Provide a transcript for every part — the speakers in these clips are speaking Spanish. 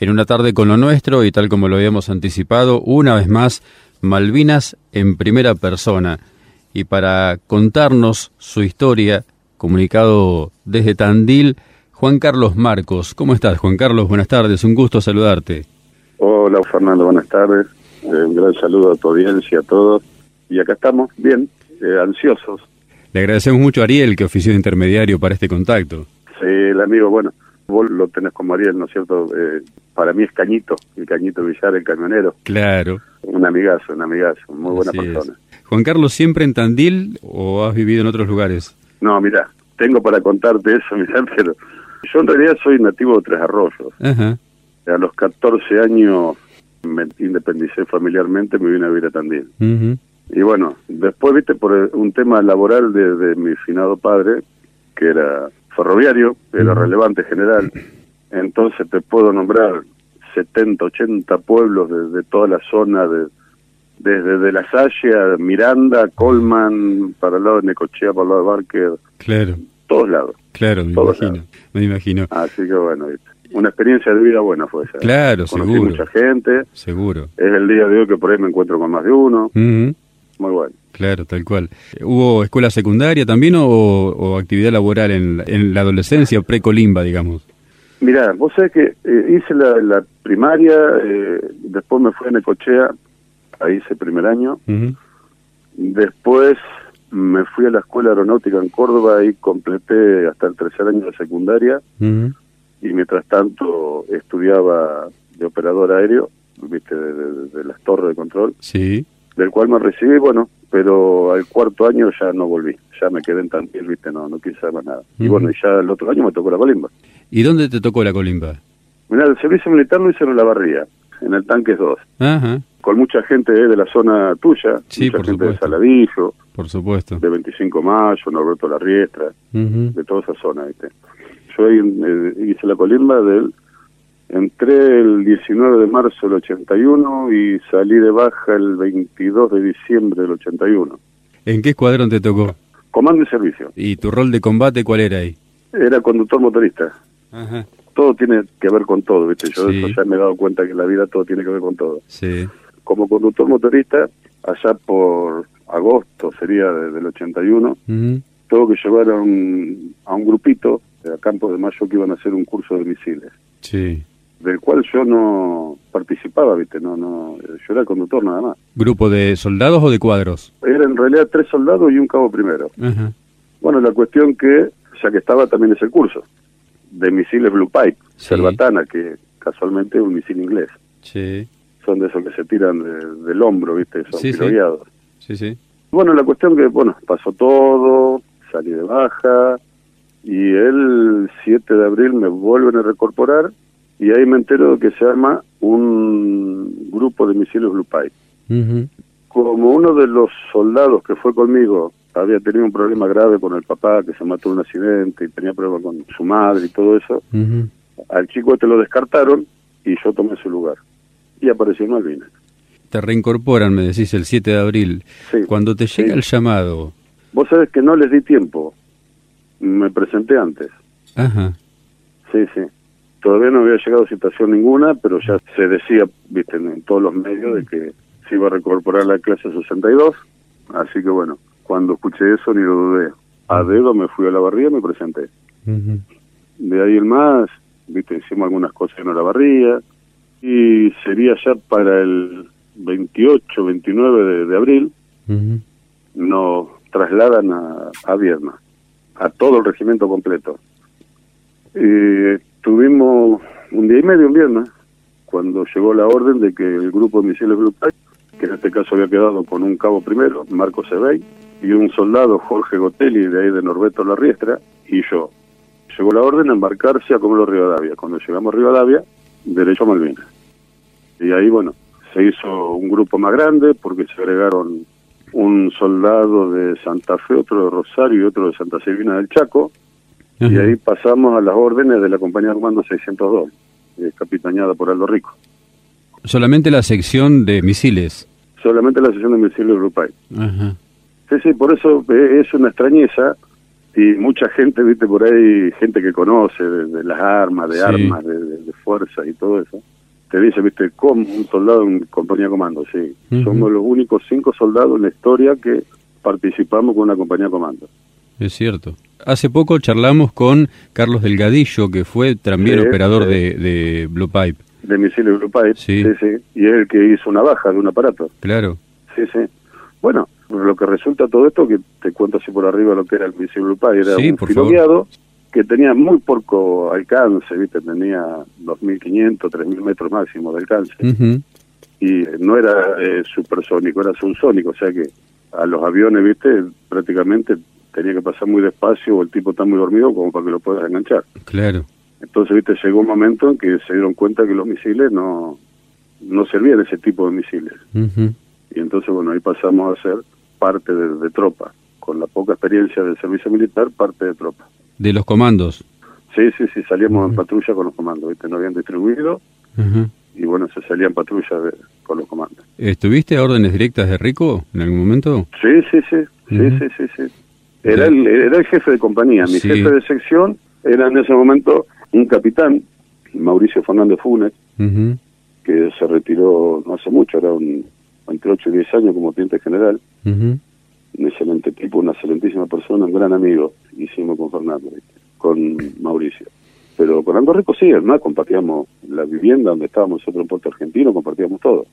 en una tarde con lo nuestro y tal como lo habíamos anticipado, una vez más, Malvinas en primera persona. Y para contarnos su historia, comunicado desde Tandil, Juan Carlos Marcos. ¿Cómo estás, Juan Carlos? Buenas tardes, un gusto saludarte. Hola, Fernando, buenas tardes. Eh, un gran saludo a tu audiencia, a todos. Y acá estamos, bien, eh, ansiosos. Le agradecemos mucho a Ariel que ofició de intermediario para este contacto. Sí, el amigo, bueno, vos lo tenés como Ariel, ¿no es cierto? Eh, para mí es Cañito, el Cañito Villar, el camionero. Claro. Un amigazo, un amigazo, muy buena persona. Juan Carlos, ¿siempre en Tandil o has vivido en otros lugares? No, mira, tengo para contarte eso, mira, pero yo en realidad soy nativo de Tres Arroyos. Ajá. A los 14 años me independicé familiarmente, me vine a vivir a Tandil. Y bueno, después, viste, por un tema laboral de, mi finado padre, que era ferroviario, era relevante general, entonces te puedo nombrar 70, 80 pueblos de, de toda la zona de desde de La Salle Miranda, Colman, para el lado de Necochea, para el lado de Barker. Claro. Todos lados. Claro, me imagino. Me imagino. Así que bueno, una experiencia de vida buena fue esa. Claro, Conocí seguro. mucha gente. Seguro. Es el día de hoy que por ahí me encuentro con más de uno. Muy bueno. Claro, tal cual. ¿Hubo escuela secundaria también o, actividad laboral en, en la adolescencia, precolimba, digamos? Mirá, vos sabés que eh, hice la, primaria, eh, después me fui a Necochea ahí hice primer año. Después me fui a la Escuela Aeronáutica en Córdoba y completé hasta el tercer año de secundaria. Y mientras tanto estudiaba de operador aéreo, viste, de, las torres de control. Sí. Del cual me recibí, bueno, pero al cuarto año ya no volví. Ya me quedé en Tandil, viste, no, no quise saber más nada. Y bueno, y ya el otro año me tocó la colimba. ¿Y dónde te tocó la colimba? Mira, el servicio militar lo hice en la barría, en el tanque 2. Ajá con mucha gente de la zona tuya, sí, mucha gente de Saladillo, por supuesto, de 25 Mayo, Norberto La Riestra, de toda esa zona. ¿viste? Yo ahí, eh, hice la colimba del entré el 19 de marzo del 81 y salí de baja el 22 de diciembre del 81. ¿En qué escuadrón te tocó? Comando y servicio. ¿Y tu rol de combate cuál era ahí? Era conductor motorista. Ajá. Todo tiene que ver con todo, ¿viste? Yo eso ya me he dado cuenta que en la vida todo tiene que ver con todo. Sí como conductor motorista, allá por agosto sería del 81, tengo que llevar a un, a un grupito a Campos de Mayo que iban a hacer un curso de misiles. Sí. Del cual yo no participaba, ¿viste? No, no, yo era conductor nada más. ¿Grupo de soldados o de cuadros? Era en realidad tres soldados y un cabo primero. Bueno, la cuestión que, ya que estaba también ese curso, de misiles Blue Pipe, Cerbatana, que casualmente es un misil inglés. Sí son de esos que se tiran del hombro, ¿viste? Son sí, Sí. sí, Bueno, la cuestión que, bueno, pasó todo, salí de baja, y el 7 de abril me vuelven a recorporar, y ahí me entero de que se arma un grupo de misiles Blue Pipe. Como uno de los soldados que fue conmigo había tenido un problema grave con el papá, que se mató en un accidente, y tenía problemas con su madre y todo eso, al chico este lo descartaron, y yo tomé su lugar y apareció en Malvinas. Te reincorporan, me decís, el 7 de abril. Sí, Cuando te llega el llamado... Vos sabés que no les di tiempo. Me presenté antes. Ajá. Sí, sí. Todavía no había llegado situación ninguna, pero ya se decía, viste, en, todos los medios de que se iba a recorporar la clase 62. Así que bueno, cuando escuché eso ni lo dudé. A dedo me fui a la barría y me presenté. De ahí el más, viste, hicimos algunas cosas en la barría, y sería ya para el 28, 29 de, abril, nos trasladan a, a a todo el regimiento completo. Y tuvimos un día y medio en Vierna, cuando llegó la orden de que el grupo de misiles Blue que en este caso había quedado con un cabo primero, Marco Sebey, y un soldado, Jorge Gotelli, de ahí de Norberto La Riestra, y yo. Llegó la orden a embarcarse a Comelo Rivadavia. Cuando llegamos a Rivadavia, derecho a Malvinas. Y ahí, bueno, se hizo un grupo más grande porque se agregaron un soldado de Santa Fe, otro de Rosario y otro de Santa Silvina del Chaco. Y ahí pasamos a las órdenes de la compañía Comando 602, eh, capitaneada por Aldo Rico. ¿Solamente la sección de misiles? Solamente la sección de misiles Grupay. Sí, sí, por eso eh, es una extrañeza y mucha gente, viste, por ahí, gente que conoce de, las armas, de armas, de, de, fuerza y todo eso, te dice, viste, como un soldado en compañía de comando, sí. Somos los únicos cinco soldados en la historia que participamos con una compañía de comando. Es cierto. Hace poco charlamos con Carlos Delgadillo, que fue también operador De, de Blue Pipe. De misiles Blue Pipe, sí. sí, Y es el que hizo una baja de un aparato. Claro. Sí, sí. Bueno, lo que resulta todo esto, que te cuento así por arriba lo que era el misil Blue Pipe, era un filogueado que tenía muy poco alcance, ¿viste? Tenía 2.500, 3.000 metros máximo de alcance. Y no era eh, supersónico, era subsónico, o sea que a los aviones, ¿viste? Prácticamente tenía que pasar muy despacio o el tipo está muy dormido como para que lo puedas enganchar. Claro. Entonces, viste, llegó un momento en que se dieron cuenta que los misiles no, no servían ese tipo de misiles. Y entonces, bueno, ahí pasamos a ser parte de, tropa. Con la poca experiencia del servicio militar, parte de tropa. ¿De los comandos? Sí, sí, sí, salíamos en patrulla con los comandos, ¿viste? No habían distribuido. Y bueno, se salían patrullas con los comandos. ¿Estuviste a órdenes directas de Rico en algún momento? Sí, sí, sí. Sí, sí, sí, sí. Era el, era el jefe de compañía. Mi jefe de sección era en ese momento un capitán, Mauricio Fernández Funes, que se retiró no hace mucho, era un, entre 8 y 10 años como teniente general. Un excelente tipo, una excelentísima persona, un gran amigo. Hicimos con Fernando, con Mauricio. Pero con Ando Rico sí, además compartíamos la vivienda donde estábamos nosotros en Puerto Argentino, compartíamos todo.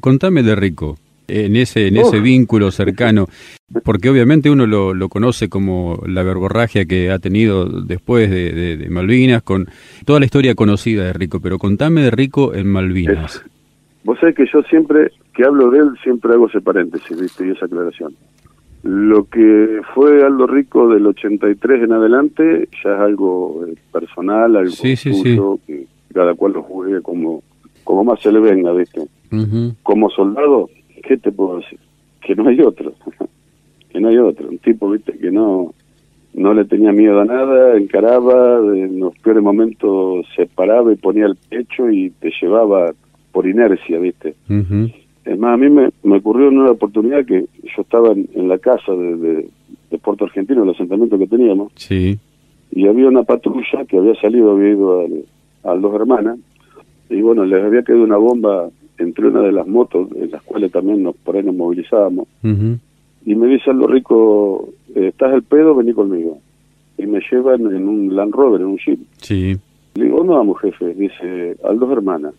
Contame de Rico en ese en ese vínculo cercano porque obviamente uno lo, lo, conoce como la verborragia que ha tenido después de, Malvinas con toda la historia conocida de Rico pero contame de Rico en Malvinas. Vos sabés que yo siempre que hablo de él siempre hago ese paréntesis ¿viste? y esa aclaración. Lo que fue Aldo Rico del 83 en adelante ya es algo eh, personal algo sí, que cada cual lo juegue como como más se le venga viste como soldado ¿qué te puedo decir? Que no hay otro, que no hay otro. Un tipo, viste, que no no le tenía miedo a nada, encaraba, en los peores momentos se paraba y ponía el pecho y te llevaba por inercia, viste. Es más, a mí me, me ocurrió en una oportunidad que yo estaba en, la casa de, de, Puerto Argentino, el asentamiento que teníamos, sí. y había una patrulla que había salido, había ido a dos hermanas, y bueno, les había quedado una bomba entre una de las motos en las cuales también nos por ahí nos movilizábamos y me dice Aldo Rico eh, estás al pedo vení conmigo y me llevan en un Land Rover en un Jeep. Sí. Le digo no vamos jefe dice dos hermanas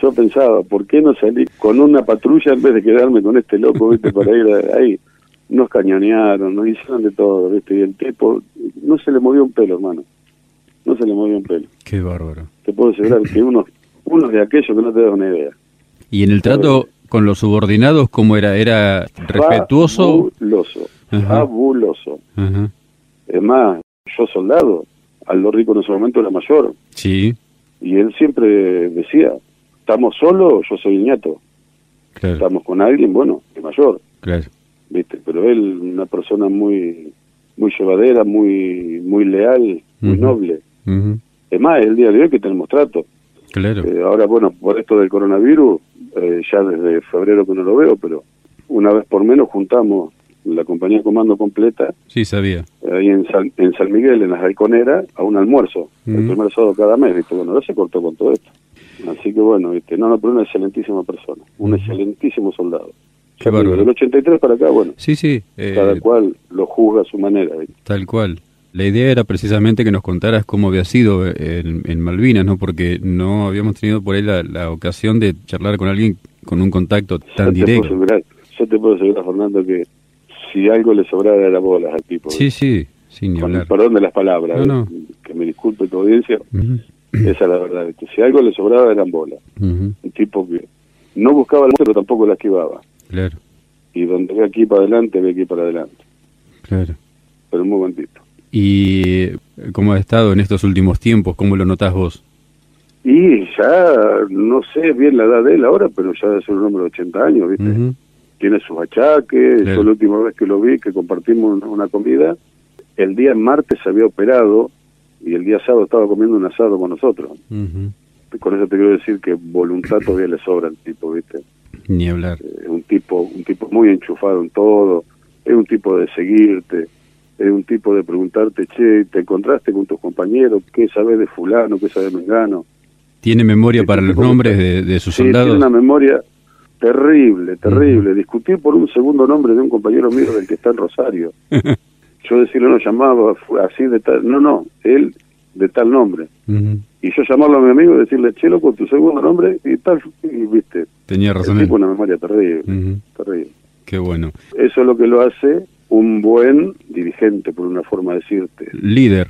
yo pensaba por qué no salí con una patrulla en vez de quedarme con este loco viste para ir ahí nos cañonearon nos hicieron de todo viste y el tipo no se le movió un pelo hermano. No se le movió un pelo. Qué bárbaro. Te puedo asegurar que uno uno de aquellos que no te da una idea. ¿Y en el trato con los subordinados cómo era? ¿Era respetuoso? Fabuloso, fabuloso. Es más, yo soldado, Aldo Rico en ese momento era mayor. Sí. Y él siempre decía, ¿estamos solos? Yo soy nieto. Estamos con alguien, bueno, es mayor. Claro. ¿Viste? Pero él, una persona muy muy llevadera, muy muy leal, muy noble. Es más, el día de hoy que tenemos trato. Claro. Eh, ahora, bueno, por esto del coronavirus, eh, ya desde febrero que no lo veo, pero una vez por menos juntamos la compañía de comando completa. Sí, sabía. Ahí en San, en San Miguel, en las Halconeras, a un almuerzo, el primer sábado cada mes, ¿viste? Bueno, ahora se cortó con todo esto. Así que bueno, ¿viste? No, no, pero una excelentísima persona, un excelentísimo soldado. Qué. Del 83 para acá, bueno. Sí, sí. Eh, cada cual lo juzga a su manera. Tal cual. La idea era precisamente que nos contaras cómo había sido en, Malvinas, ¿no? Porque no habíamos tenido por ahí la, ocasión de charlar con alguien con un contacto tan directo. yo te puedo asegurar, Fernando, que si algo le sobraba era bolas al tipo. Sí, sí, sin hablar. perdón de las palabras, que me disculpe tu audiencia, esa es la verdad. Si algo le sobraba eran bolas. Un tipo que no buscaba el mundo, pero tampoco la esquivaba. Claro. Y donde ve aquí para adelante, ve aquí para adelante. Claro. Pero muy buen tipo. ¿Y cómo ha estado en estos últimos tiempos? ¿Cómo lo notás vos? Y ya, no sé bien la edad de él ahora, pero ya es un hombre de 80 años, ¿viste? Tiene sus achaques. Yo la última vez que lo vi, que compartimos una comida, el día martes se había operado y el día sábado estaba comiendo un asado con nosotros. Con eso te quiero decir que voluntad todavía le sobra al tipo, ¿viste? Ni hablar. Es un tipo, un tipo muy enchufado en todo, es un tipo de seguirte es un tipo de preguntarte, che, ¿te encontraste con tus compañeros? ¿Qué sabes de fulano? ¿Qué sabes de mengano? ¿Tiene memoria para los nombres de, de sus sí, soldados? tiene una memoria terrible, terrible. Discutir por un segundo nombre de un compañero mío del que está en Rosario. yo decirle no llamaba así de tal, no, no, él de tal nombre. Y yo llamarlo a mi amigo y decirle, che, loco, tu segundo nombre y tal, y viste. Tenía razón El él. tipo una memoria terrible, terrible. Qué bueno. Eso es lo que lo hace un buen dirigente, por una forma de decirte, Líder,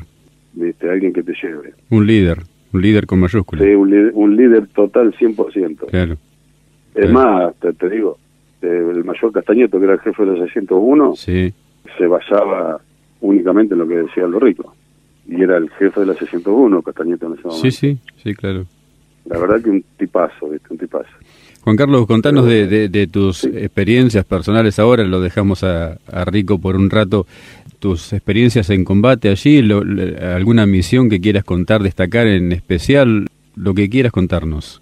viste, alguien que te lleve. un líder, un líder con mayúsculas. Sí, un, líder, un líder total 100%. Claro. Es más, te, te digo, eh, el mayor Castañeto, que era el jefe de la 601, Sí. se basaba únicamente en lo que decía lo rico. Y era el jefe de la 601, Castañeto en ese momento. Sí, sí, sí, claro. La verdad que un tipazo, ¿viste? un tipazo. Juan Carlos, contanos de, de- de tus Sí. experiencias personales ahora, lo dejamos a, a Rico por un rato, tus experiencias en combate allí, lo- alguna misión que quieras contar, destacar en especial, lo que quieras contarnos.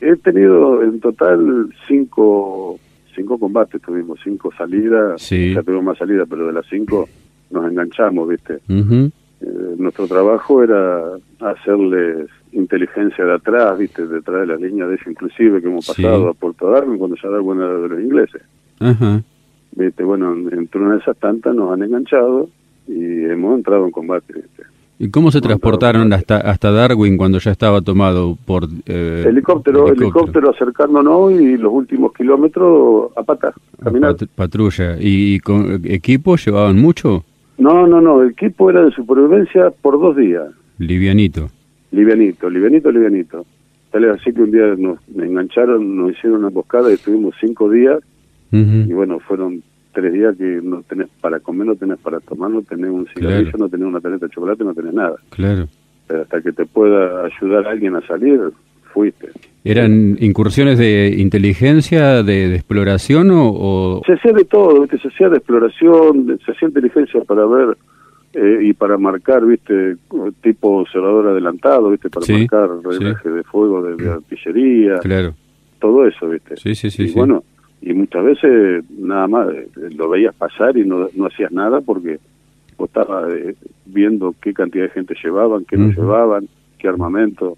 He tenido en total cinco, cinco combates, tuvimos cinco salidas, Sí. ya tuvimos más salidas, pero de las cinco nos enganchamos, ¿viste? Ujú, Eh, nuestro trabajo era hacerles inteligencia de atrás, ¿viste? Detrás de las líneas de eso, inclusive, que hemos Sí. pasado a Puerto Darwin cuando ya Darwin era de los ingleses. Ajá. ¿Viste? Bueno, entre una de esas tantas nos han enganchado y hemos entrado en combate, ¿viste? ¿Y cómo se transportaron hasta, hasta Darwin cuando ya estaba tomado por... eh, helicóptero, helicóptero, acercándonos y los últimos kilómetros a pata, caminar. Pat- patrulla. ¿Y con equipo llevaban mucho? No, no, no, el equipo era de supervivencia por dos días. Livianito. Livianito, livianito, livianito. Tal es así que un día nos, engancharon, nos hicieron una emboscada y estuvimos cinco días y bueno, fueron tres días que no tenés para comer, no tenés para tomar, no tenés un cigarrillo, Claro. no tenés una tarjeta de chocolate, no tenés nada. Claro. Pero hasta que te pueda ayudar alguien a salir, fuiste. ¿Eran incursiones de inteligencia, de, de exploración o...? o- Se hacía de todo, ¿viste? se hacía de exploración, se hacía inteligencia para ver eh, y para marcar, viste, tipo observador adelantado, viste, para Sí, marcar sí. reglaje de fuego de, de artillería, Claro. todo eso, viste. Sí, sí, sí. y sí. bueno, y muchas veces nada más eh, lo veías pasar y no, no hacías nada porque vos estabas eh, viendo qué cantidad de gente llevaban, qué no llevaban, qué armamento,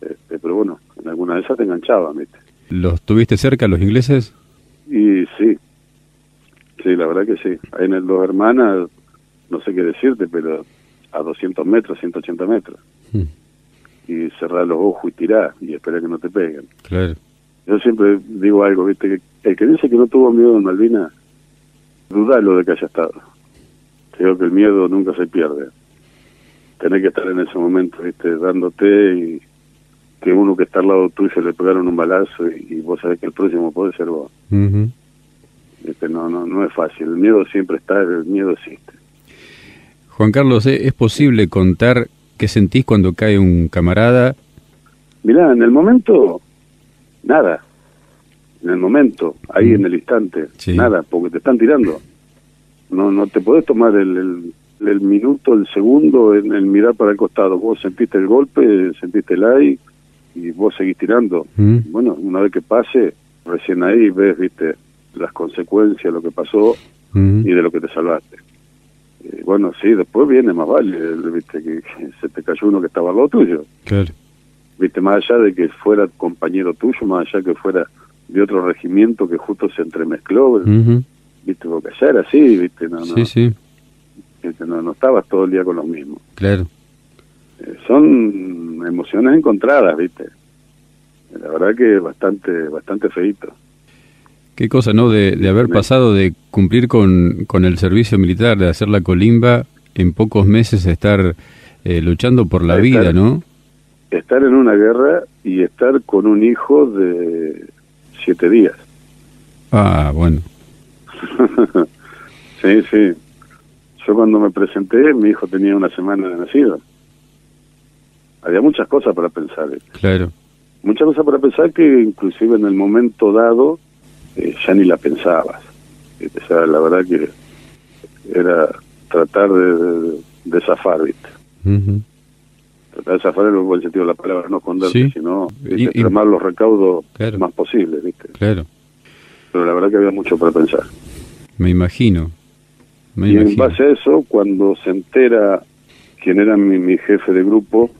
este, pero bueno, en alguna de esas te enganchaban, viste. ¿Los tuviste cerca los ingleses? Y sí, sí, la verdad que sí. Ahí en el Dos Hermanas, no sé qué decirte, pero a 200 metros, 180 metros. Mm, Y cerrar los ojos y tirar y esperar que no te peguen. Claro. Yo siempre digo algo, ¿viste? Que el que dice que no tuvo miedo en Malvinas, dudalo de que haya estado. Creo que el miedo nunca se pierde. Tenés que estar en ese momento, ¿viste? Dándote y que uno que está al lado tuyo le pegaron un balazo y, y vos sabés que el próximo puede ser vos. Ujú. Este, no, no, no es fácil. El miedo siempre está, el miedo existe. Juan Carlos. ¿es posible contar qué sentís cuando cae un camarada? Mirá, en el momento, nada. En el momento, ahí Mm. en el instante, Sí. nada, porque te están tirando. No no te podés tomar el, el, el minuto, el segundo en, en mirar para el costado. Vos sentiste el golpe, sentiste el aire y vos seguís tirando. Mm. Bueno, una vez que pase, recién ahí ves, viste, las consecuencias, lo que pasó Ujú. y de lo que te salvaste. Eh, bueno, sí, después viene más vale, viste, que, que se te cayó uno que estaba al lado tuyo. Claro. viste más allá de que fuera compañero tuyo más allá que fuera de otro regimiento que justo se entremezcló viste porque allá era así viste no no, Sí, sí, viste, no no estabas todo el día con los mismos claro. Eh, son emociones encontradas viste la verdad que bastante bastante feito Qué cosa, ¿no? De, de haber pasado de cumplir con, con el servicio militar, de hacer la colimba, en pocos meses estar eh, luchando por la Estar- vida, ¿no? estar en una guerra y estar con un hijo de siete días. Ah, bueno. sí sí. Yo cuando me presenté mi hijo tenía una semana de nacido había muchas cosas para pensar ¿viste? Claro. muchas cosas para pensar que inclusive en el momento dado eh, ya ni la pensabas. O sea, la verdad que era tratar de, de, de zafar, ¿viste? Tratar de zafar en el buen sentido de la palabra, no esconderte, Sí. sino extremar los recaudos Claro. más posibles, ¿viste? Claro. Pero la verdad que había mucho para pensar. Me imagino. Me y en base a eso, cuando se entera quién era mi, mi jefe de grupo, eh,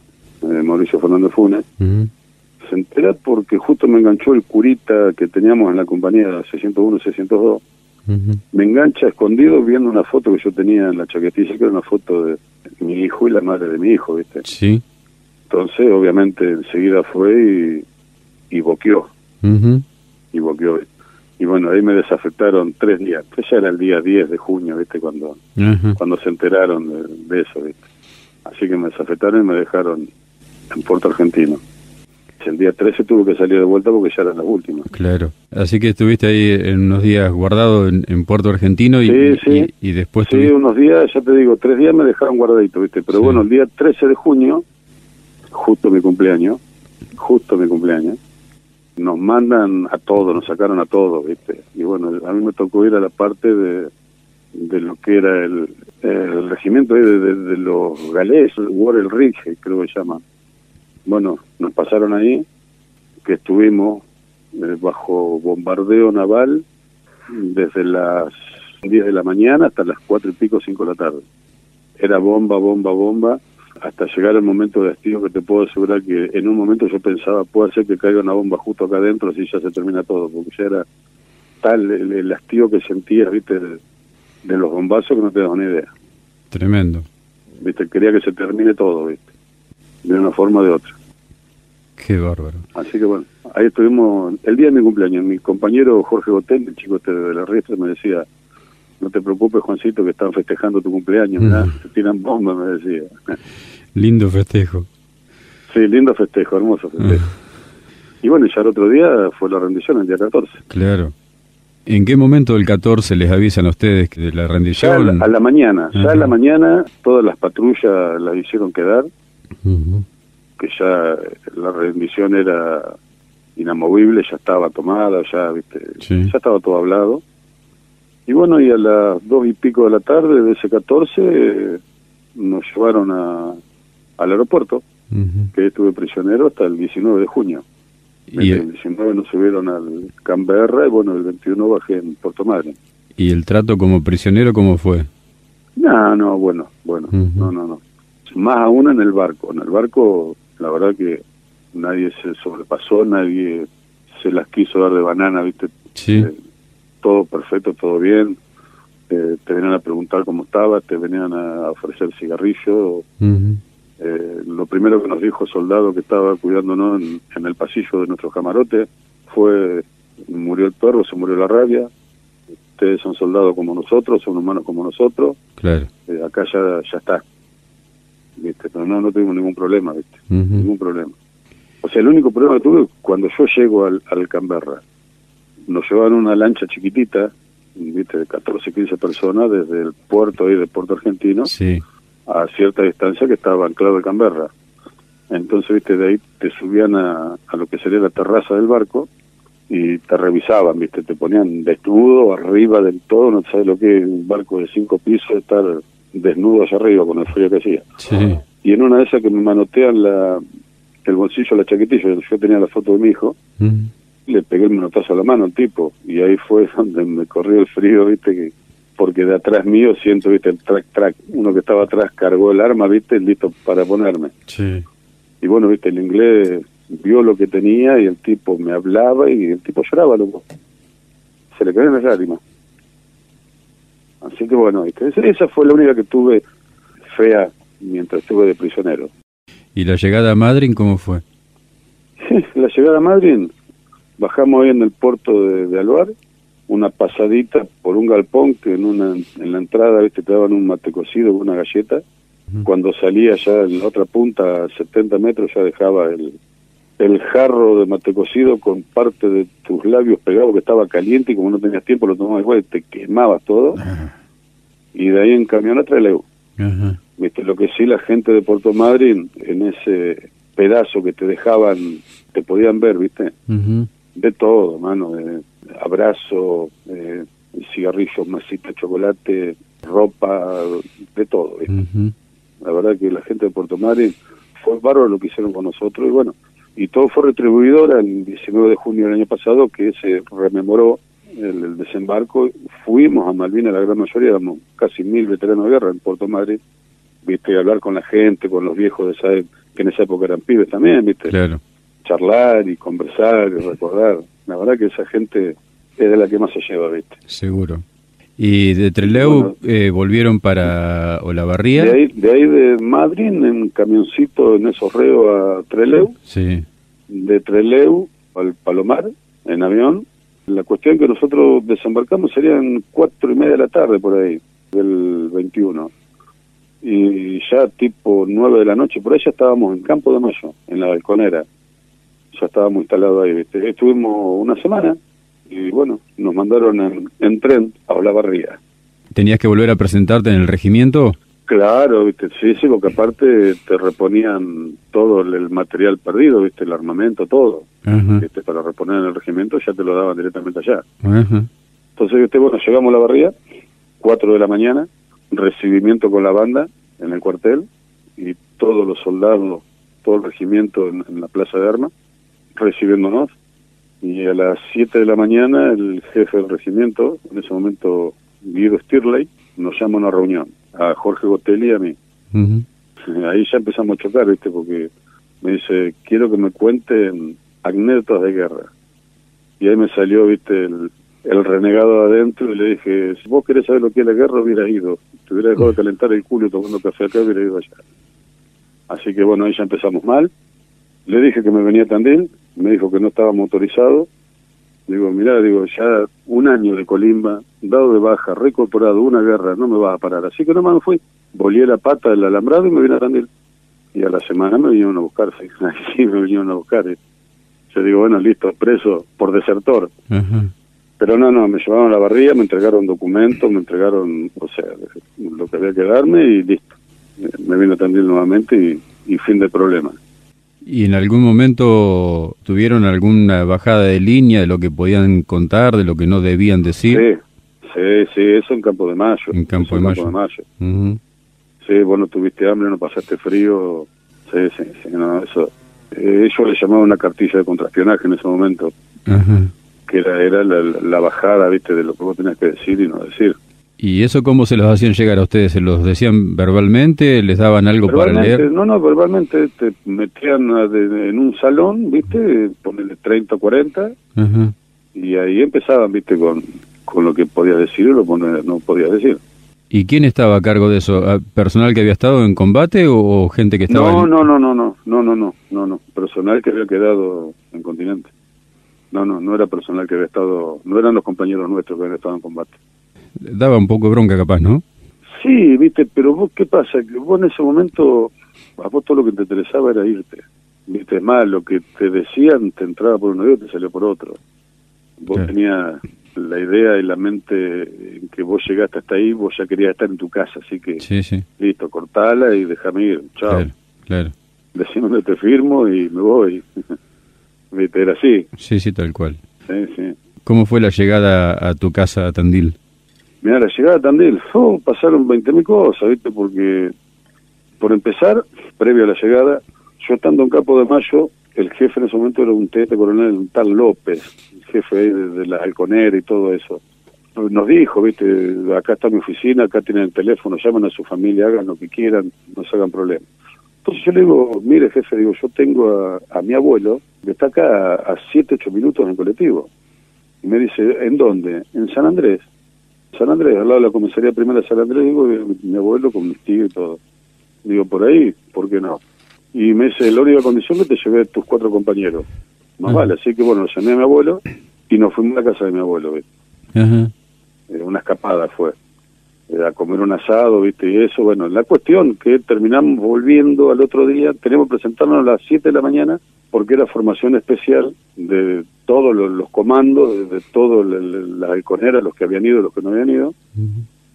Mauricio Fernández Funes, se entera porque justo me enganchó el curita que teníamos en la compañía 601, 602, ujú. me engancha escondido viendo una foto que yo tenía en la chaquetilla, que era una foto de mi hijo y la madre de mi hijo, ¿viste? Sí. Entonces, obviamente, enseguida fue y, y boqueó, y boqueó. Y bueno, ahí me desafectaron tres días. Pues ya era el día 10 de junio, ¿viste? Cuando, cuando se enteraron de, de eso, ¿viste? Así que me desafectaron y me dejaron en Puerto Argentino. El día 13 tuve que salir de vuelta porque ya eran las últimas. Claro. Así que estuviste ahí en unos días guardado en, en Puerto Argentino y, Sí, sí. y, y después Sí, tuviste- unos días, ya te digo, tres días me dejaron guardadito, ¿viste? Pero Sí. bueno, el día 13 de junio, justo mi cumpleaños, justo mi cumpleaños, nos mandan a todos, nos sacaron a todos, ¿viste? Y bueno, a mí me tocó ir a la parte de, de lo que era el, el regimiento de, de- de los galés, Warel Ridge, creo que se llama. Bueno, nos pasaron ahí, que estuvimos eh, bajo bombardeo naval desde las 10 de la mañana hasta las 4 y pico, 5 de la tarde. Era bomba, bomba, bomba, hasta llegar el momento de hastío que te puedo asegurar que en un momento yo pensaba, puede ser que caiga una bomba justo acá adentro, así ya se termina todo, porque ya era tal el, el hastío que sentía, viste, de, de los bombazos que no te das una idea. Tremendo. Viste, quería que se termine todo, viste, de una forma o de otra. Qué bárbaro. Así que bueno, ahí estuvimos el día de mi cumpleaños. Mi compañero Jorge Botel, el chico este de la riestra, me decía, no te preocupes, Juancito, que están festejando tu cumpleaños, mirá, Mm. te tiran bombas, me decía. Lindo festejo. Sí, lindo festejo, hermoso festejo. Y bueno, ya el otro día fue la rendición, el día 14. Claro. ¿En qué momento del 14 les avisan a ustedes que de la Ya a rendición? la, a la mañana, ya a Ajá. la mañana todas las patrullas las hicieron quedar, Que ya la rendición era inamovible, ya estaba tomada, ya, viste, Sí. ya estaba todo hablado. Y bueno, y a las dos y pico de la tarde de ese 14 eh, nos llevaron a, al aeropuerto, que estuve prisionero hasta el 19 de junio. Y, el 19 nos subieron al Canberra y bueno, el 21 bajé en Puerto Madryn. ¿Y el trato como prisionero cómo fue? No, no, bueno, bueno, no, no, no. Más aún en el barco. En el barco, la verdad que nadie se sobrepasó, nadie se las quiso dar de banana, ¿viste? Sí. Eh, todo perfecto, todo bien. Eh, te venían a preguntar cómo estaba, te venían a ofrecer cigarrillo. Eh, lo primero que nos dijo el soldado que estaba cuidándonos en, en el pasillo de nuestro camarote fue, murió el perro, se murió la rabia. Ustedes son soldados como nosotros, son humanos como nosotros. Claro. Eh, acá ya, ya está. ¿Viste? Pero no, no tuvimos ningún problema, ¿viste? Ningún problema. O sea, el único problema que tuve cuando yo llego al, al Canberra. Nos llevaron una lancha chiquitita, ¿viste? De 14, 15 personas desde el puerto ahí de Puerto Argentino Sí. a cierta distancia que estaba anclado el Canberra. Entonces, viste, de ahí te subían a, a lo que sería la terraza del barco y te revisaban, viste, te ponían desnudo arriba del todo, no sabes lo que es un barco de cinco pisos, estar desnudo allá arriba con el frío que hacía. Sí. Y en una de esas que me manotean la, el bolsillo la chaquetilla, yo tenía la foto de mi hijo, Ujú. le pegué el manotazo a la mano al tipo y ahí fue donde me corrió el frío, viste, que porque de atrás mío siento, viste, el track, track, uno que estaba atrás cargó el arma, viste, listo para ponerme. Sí. Y bueno, viste, el inglés vio lo que tenía y el tipo me hablaba y el tipo lloraba, loco. Se le caían las lágrimas. Así que bueno, esa- fue la única que tuve fea mientras estuve de prisionero. ¿Y la llegada a Madrid cómo fue? la llegada a Madrid, bajamos ahí en el puerto de, de Alvar, una pasadita por un galpón que en una en la entrada viste te daban un mate cocido una galleta. Cuando salía ya en la otra punta, a 70 metros, ya dejaba el, el jarro de mate cocido con parte de tus labios pegados que estaba caliente y como no tenías tiempo lo tomabas igual y te quemabas todo. Y de ahí en camión a Trelew. Viste, lo que sí la gente de Puerto Madryn, en ese pedazo que te dejaban, te podían ver, ¿viste? De todo, mano, de abrazo, eh, cigarrillos, masita chocolate, ropa, de todo, ¿viste? La verdad que la gente de Puerto Madryn fue bárbaro lo que hicieron con nosotros y bueno, y todo fue retribuido el 19 de junio del año pasado que se rememoró el, desembarco, fuimos a Malvinas, la gran mayoría, éramos casi mil veteranos de guerra en Puerto Madrid, viste, hablar con la gente, con los viejos de esa que en esa época eran pibes también, viste. Claro. Charlar y conversar y recordar. La verdad que esa gente es de la que más se lleva, viste. Seguro. ¿Y de Treleu eh, volvieron para Olavarría? De ahí, de ahí de Madrid, en camioncito, en esos reos a Treleu. Sí. De Treleu al Palomar, en avión. La cuestión que nosotros desembarcamos serían cuatro y media de la tarde por ahí, del 21. Y ya tipo nueve de la noche, por ahí ya estábamos en Campo de Mayo, en la balconera. Ya estábamos instalados ahí, ¿viste? Estuvimos una semana y bueno, nos mandaron en, tren a Olavarría. ¿Tenías que volver a presentarte en el regimiento? Claro, ¿viste? sí, sí, porque aparte te reponían todo el, material perdido, ¿viste? el armamento, todo. ¿viste? Para reponer en el regimiento ya te lo daban directamente allá. Entonces, ¿viste? bueno, llegamos a la barría, 4 de la mañana, recibimiento con la banda en el cuartel y todos los soldados, todo el regimiento en, en la plaza de armas, recibiéndonos y a las 7 de la mañana el jefe del regimiento, en ese momento Guido Stirley, nos llama a una reunión, a Jorge Gotelli y a mí. Ahí ya empezamos a chocar, ¿viste? Porque me dice, quiero que me cuenten anécdotas de guerra. Y ahí me salió, ¿viste? El, renegado adentro y le dije, si vos querés saber lo que es la guerra, hubiera ido. Te hubiera dejado de calentar el culo tomando café acá, hubiera ido allá. Así que bueno, ahí ya empezamos mal. Le dije que me venía Tandil, me dijo que no estaba motorizado. Digo, mirá, digo, ya un año de colimba, dado de baja, recorporado, una guerra, no me vas a parar. Así que nomás me fui, volé la pata del alambrado y me vine a Tandil. Y a la semana me vinieron a buscar, sí, me vinieron a buscar. Yo digo, bueno, listo, preso por desertor. Pero no, no, me llevaron a la barría, me entregaron documentos, me entregaron, o sea, lo que había que darme y listo. Me vine a Tandil nuevamente y, y fin de problema. ¿Y en algún momento tuvieron alguna bajada de línea de lo que podían contar, de lo que no debían decir? Sí, sí, sí eso en Campo de Mayo. En Campo, de, Mayo. Sí, vos no tuviste hambre, no pasaste frío. Sí, sí, sí, no, eso. Eh, le llamaban una cartilla de contraespionaje en ese momento. Que era, era la, la, bajada, viste, de lo que vos tenías que decir y no decir. ¿Y eso cómo se los hacían llegar a ustedes? ¿Se los decían verbalmente? ¿Les daban algo para leer? No, no, verbalmente te metían en un salón, ¿viste? Ponerle 30 o 40 y ahí empezaban, ¿viste? Con, con lo que podías decir y lo que no podías decir. ¿Y quién estaba a cargo de eso? ¿Personal que había estado en combate o, gente que estaba no, no, no, no, no, no, no, no, no, no, personal que había quedado en continente. No, no, no era personal que había estado, no eran los compañeros nuestros que habían estado en combate daba un poco de bronca capaz, ¿no? Sí, viste, pero vos, ¿qué pasa? Que vos en ese momento, a vos todo lo que te interesaba era irte. Viste, más lo que te decían te entraba por un oído te salió por otro. Vos tenías la idea y la mente en que vos llegaste hasta ahí, vos ya querías estar en tu casa, así que sí, sí. listo, cortala y déjame ir, chao. Claro, claro. Decime dónde te firmo y me voy. Viste, era así. Sí, sí, tal cual. Sí, sí. ¿Cómo fue la llegada a tu casa a Tandil? Mira, la llegada a Tandil, oh, pasaron 20.000 cosas, ¿viste? Porque, por empezar, previo a la llegada, yo estando en Campo de Mayo, el jefe en ese momento era un teniente coronel, un tal López, el jefe de, de la Halconera y todo eso. Nos dijo, viste, acá está mi oficina, acá tienen el teléfono, llaman a su familia, hagan lo que quieran, no se hagan problemas. Entonces yo le digo, mire jefe, digo, yo tengo a, mi abuelo, que está acá a 7, 8 minutos en colectivo. Y me dice, ¿en dónde? En San Andrés. San Andrés, al lado de la comisaría primera de San Andrés, digo, mi abuelo con mi tío y todo. Digo, por ahí, ¿por qué no? Y me dice, la única condición que te llevé tus cuatro compañeros. Más vale, así que bueno, llamé a mi abuelo y nos fuimos a la casa de mi abuelo, ¿viste? Eh, una escapada fue. a comer un asado, ¿viste? Y eso, bueno, la cuestión que terminamos volviendo al otro día, tenemos que presentarnos a las 7 de la mañana porque era formación especial de todos los, comandos, de, todas las halconeras, los que habían ido, los que no habían ido,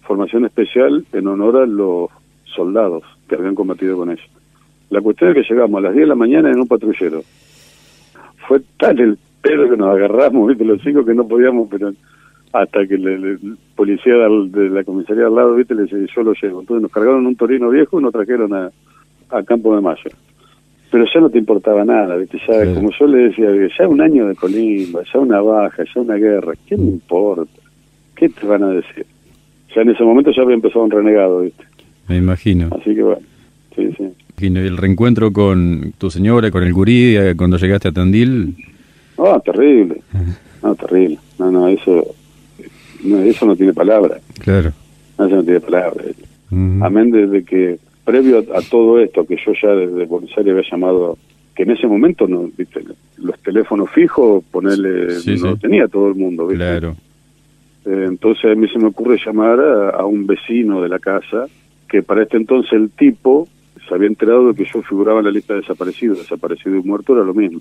formación especial en honor a los soldados que habían combatido con ellos. La cuestión es que llegamos a las 10 de la mañana en un patrullero. Fue tal el pedo que nos agarramos, ¿viste? los chicos que no podíamos, pero hasta que el, policía de la comisaría al lado, ¿viste? le dice, yo lo llevo. Entonces nos cargaron un torino viejo y nos trajeron a, a Campo de Mayo pero ya no te importaba nada, ¿viste? Ya, como yo le decía, ya un año de colimba, ya una baja, ya una guerra, ¿qué me importa? ¿Qué te van a decir? Ya en ese momento ya había empezado un renegado, ¿viste? Me imagino. Así que bueno, sí, sí. ¿Y el reencuentro con tu señora, con el gurí, eh, cuando llegaste a Tandil? Ah, terrible. No, terrible. No, no, eso no, eso no tiene palabra. Claro. eso no tiene palabra. Amén desde que, previo a, todo esto, que yo ya desde Buenos Aires había llamado, que en ese momento no, viste, los teléfonos fijos, ponerle, no tenía todo el mundo, ¿viste? Claro. Eh, entonces a mí se me ocurre llamar a, un vecino de la casa, que para este entonces el tipo se había enterado de que yo figuraba en la lista de desaparecidos, desaparecido y muerto era lo mismo.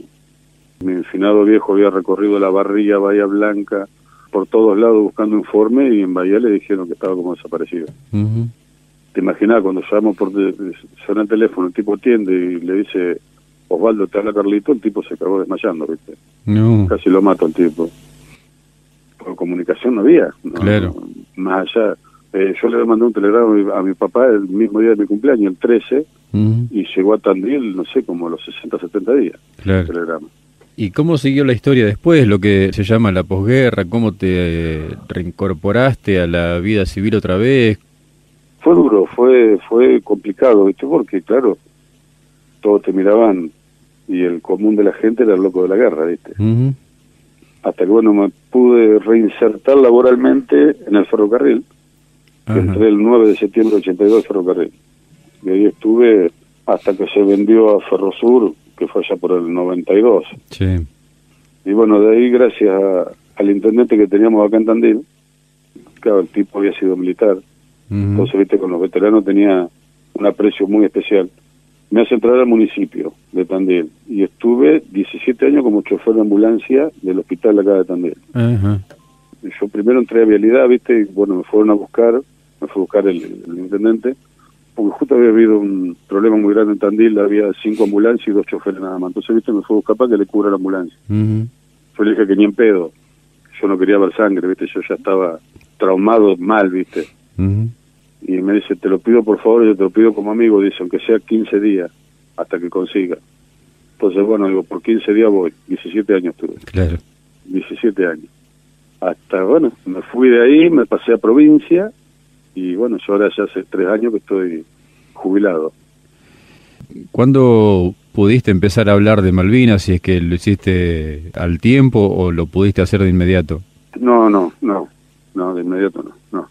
Mi finado viejo había recorrido la barriga, Bahía Blanca, por todos lados buscando informe y en Bahía le dijeron que estaba como desaparecido. Te imaginas cuando llamo por suena el teléfono, el tipo atiende y le dice, Osvaldo, te habla Carlito, el tipo se acabó desmayando, ¿viste? Casi lo mato el tipo. Por comunicación no había. claro. más allá. Eh, yo le mandé un telegrama a mi, papá el mismo día de mi cumpleaños, el 13, y llegó a Tandil, no sé, como a los 60, 70 días. Claro. El telegrama. ¿Y cómo siguió la historia después, lo que se llama la posguerra? ¿Cómo te reincorporaste a la vida civil otra vez? Fue duro, fue fue complicado, ¿viste? Porque, claro, todos te miraban y el común de la gente era el loco de la guerra, ¿viste? Hasta que, bueno, me pude reinsertar laboralmente en el ferrocarril. Entré el 9 de septiembre de 82 ferrocarril. Y ahí estuve hasta que se vendió a Ferrosur que fue allá por el 92. Sí. Y bueno, de ahí, gracias al intendente que teníamos acá en Tandil, claro, el tipo había sido militar, entonces, viste, con los veteranos tenía un aprecio muy especial. Me hace entrar al municipio de Tandil y estuve 17 años como chofer de ambulancia del hospital acá de Tandil. Yo primero entré a Vialidad, viste, y bueno, me fueron a buscar, me fue a buscar el intendente, porque justo había habido un problema muy grande en Tandil, había cinco ambulancias y dos choferes nada más. Entonces, viste, me fue capaz que le cubra la ambulancia. Yo le dije que ni en pedo, yo no quería ver sangre, viste, yo ya estaba traumado mal, viste. Y me dice, te lo pido por favor, yo te lo pido como amigo, dice, aunque sea 15 días, hasta que consiga. Entonces, bueno, digo, por 15 días voy, 17 años tuve. Claro. 17 años. Hasta, bueno, me fui de ahí, me pasé a provincia, y bueno, yo ahora ya hace tres años que estoy jubilado. ¿Cuándo pudiste empezar a hablar de Malvinas? Si es que lo hiciste al tiempo o lo pudiste hacer de inmediato. No, no, no, no, de inmediato no, no.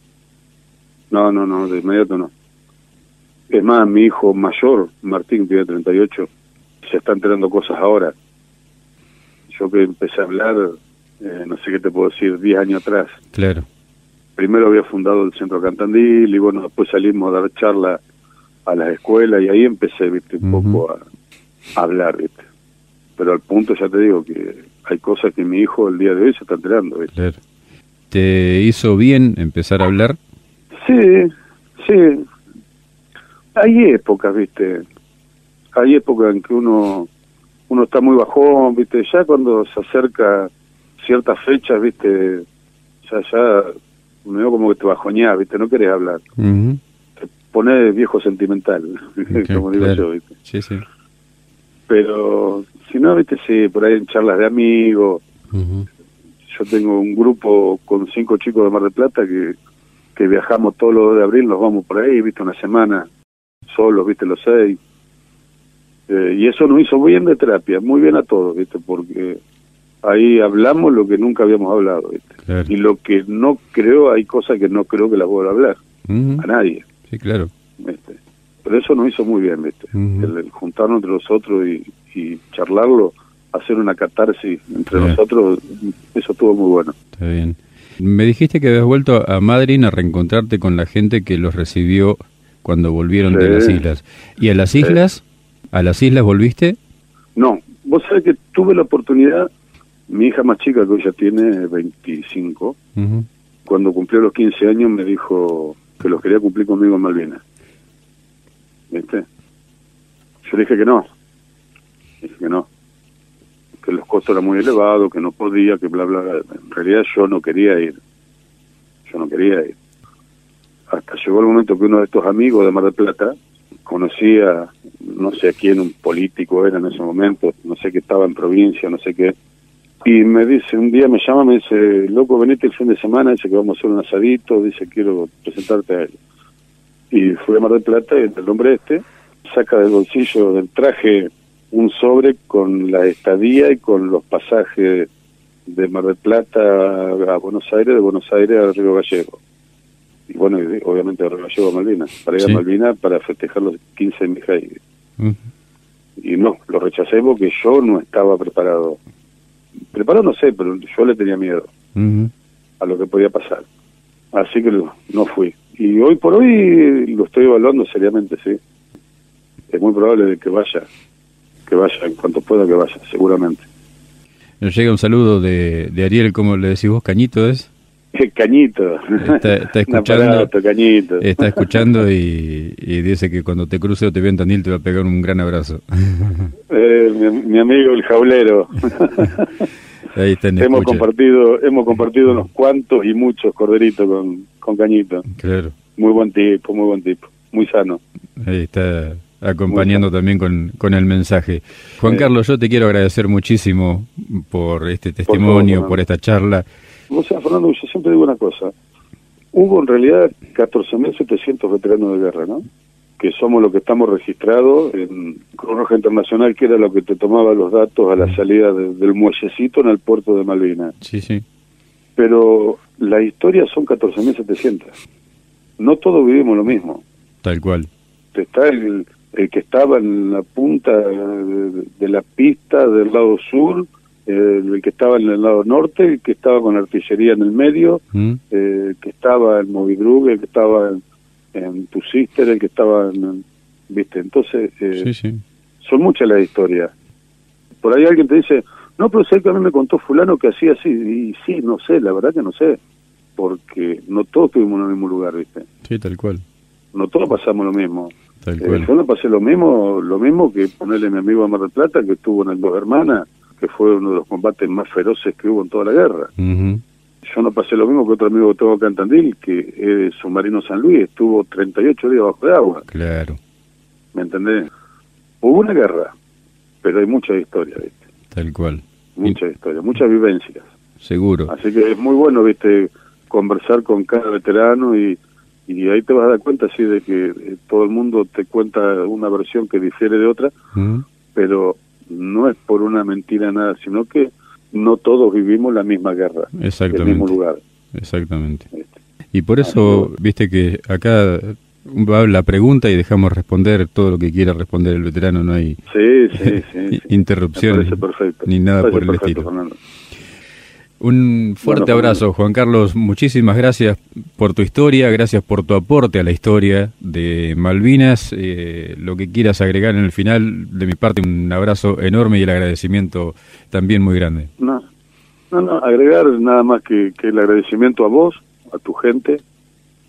No, no, no, de inmediato no. Es más, mi hijo mayor, Martín, tiene 38, se está enterando cosas ahora. Yo que empecé a hablar, eh, no sé qué te puedo decir, 10 años atrás. Claro primero había fundado el Centro Cantandil y bueno, después salimos a dar charla a las escuelas y ahí empecé, viste, un poco a, hablar, viste. Pero al punto ya te digo que hay cosas que mi hijo el día de hoy se está enterando, viste. ¿Te hizo bien empezar a hablar? Sí, sí. Hay épocas, viste. Hay épocas en que uno uno está muy bajón, viste. Ya cuando se acerca ciertas fechas, viste, ya ya me veo como que te bajoñás, ¿viste? No querés hablar. Te pones viejo sentimental, como digo yo, ¿viste? Sí, sí. Pero, si no, ¿viste? Sí, por ahí en charlas de amigos. Yo tengo un grupo con cinco chicos de Mar del Plata que, que viajamos todos los de abril, nos vamos por ahí, ¿viste? Una semana solos, ¿viste? Los seis. Eh, y eso nos hizo muy bien de terapia, muy bien a todos, ¿viste? Porque ahí hablamos lo que nunca habíamos hablado. Y lo que no creo, hay cosas que no creo que las vuelva a hablar. A nadie. Sí, claro. Pero eso nos hizo muy bien, ¿viste? el, juntarnos entre nosotros y, y, charlarlo, hacer una catarsis entre nosotros, eso estuvo muy bueno. Está bien. Me dijiste que habías vuelto a Madrid a reencontrarte con la gente que los recibió cuando volvieron de las islas. ¿Y a las islas? ¿A las islas volviste? No, vos sabés que tuve la oportunidad mi hija más chica, que hoy ya tiene 25, cuando cumplió los 15 años me dijo que los quería cumplir conmigo en Malvinas. ¿Viste? Yo le dije que no. Dije que no. Que los costos eran muy elevados, que no podía, que bla, bla, bla. En realidad yo no quería ir. Yo no quería ir. Hasta llegó el momento que uno de estos amigos de Mar del Plata, conocía, no sé quién, un político era en ese momento, no sé que estaba en provincia, no sé qué. Y me dice, un día me llama, me dice, loco, venite el fin de semana, dice que vamos a hacer un asadito, dice, quiero presentarte a él. Y fui a Mar del Plata y el hombre este saca del bolsillo del traje un sobre con la estadía y con los pasajes de Mar del Plata a Buenos Aires, de Buenos Aires a Río Gallego. Y bueno, obviamente de Río Gallego a Malvinas, para ir a Malvinas para festejar los 15 de mi Y no, lo rechacé porque yo no estaba preparado. Preparado no sé, pero yo le tenía miedo a lo que podía pasar. Así que no fui. Y hoy por hoy lo estoy evaluando seriamente, sí. Es muy probable que vaya, que vaya, en cuanto pueda que vaya, seguramente. Nos llega un saludo de, de Ariel, como le decís vos, Cañito es. Cañito. Está, escuchando. cañito. Está escuchando y, dice que cuando te cruce o te vea en Tandil te va a pegar un gran abrazo. Eh, mi, amigo el jaulero. Ahí está en hemos compartido, hemos compartido unos cuantos y muchos corderitos con, con Cañito. Claro. Muy buen tipo, muy buen tipo, muy sano. Ahí está acompañando también con, con el mensaje. Juan Carlos, yo te quiero agradecer muchísimo por este testimonio, por, esta charla. O sea, Fernando, yo siempre digo una cosa. Hubo en realidad 14.700 veteranos de guerra, ¿no? Que somos los que estamos registrados en Cruz Roja Internacional, que era lo que te tomaba los datos a la salida del muellecito en el puerto de Malvinas. Sí, sí. Pero la historia son 14.700. No todos vivimos lo mismo. Tal cual. Está el, el que estaba en la punta de, la pista del lado sur, el que estaba en el lado norte, el que estaba con artillería en el medio, mm. eh, el que estaba en Movidrug, el que estaba en, en Pusister, el que estaba en... ¿Viste? Entonces, eh, son muchas las historias. Por ahí alguien te dice, no, pero sé que a mí me contó fulano que hacía así. Y sí, no sé, la verdad que no sé. Porque no todos estuvimos en el mismo lugar, ¿viste? Sí, tal cual. No todos pasamos lo mismo. Eh, yo no pasé lo mismo, lo mismo que ponerle a mi amigo a Mar del Plata, que estuvo en el Dos Hermanas, que fue uno de los combates más feroces que hubo en toda la guerra. Yo no pasé lo mismo que otro amigo que tengo acá en Tandil, que es submarino San Luis, estuvo 38 días bajo de agua. Claro. ¿Me entendés? Hubo una guerra, pero hay mucha historia, ¿viste? Tal cual. Mucha historia, muchas vivencias. Seguro. Así que es muy bueno, ¿viste? Conversar con cada veterano y y ahí te vas a dar cuenta sí de que eh, todo el mundo te cuenta una versión que difiere de otra mm. pero no es por una mentira nada sino que no todos vivimos la misma guerra exactamente el mismo lugar exactamente este. y por eso viste que acá va la pregunta y dejamos responder todo lo que quiera responder el veterano no hay sí, sí, sí, interrupciones ni nada por el estilo Fernando. Un fuerte abrazo, Juan Carlos. Muchísimas gracias por tu historia, gracias por tu aporte a la historia de Malvinas. Eh, lo que quieras agregar en el final, de mi parte, un abrazo enorme y el agradecimiento también muy grande. No, no, no agregar nada más que, el agradecimiento a vos, a tu gente,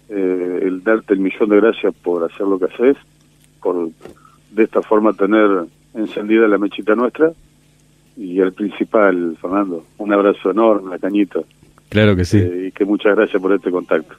eh, el darte el millón de gracias por hacer lo que haces, por de esta forma tener encendida la mechita nuestra y el principal, Fernando. Un abrazo enorme a Cañito. Claro que sí. Eh, y que muchas gracias por este contacto.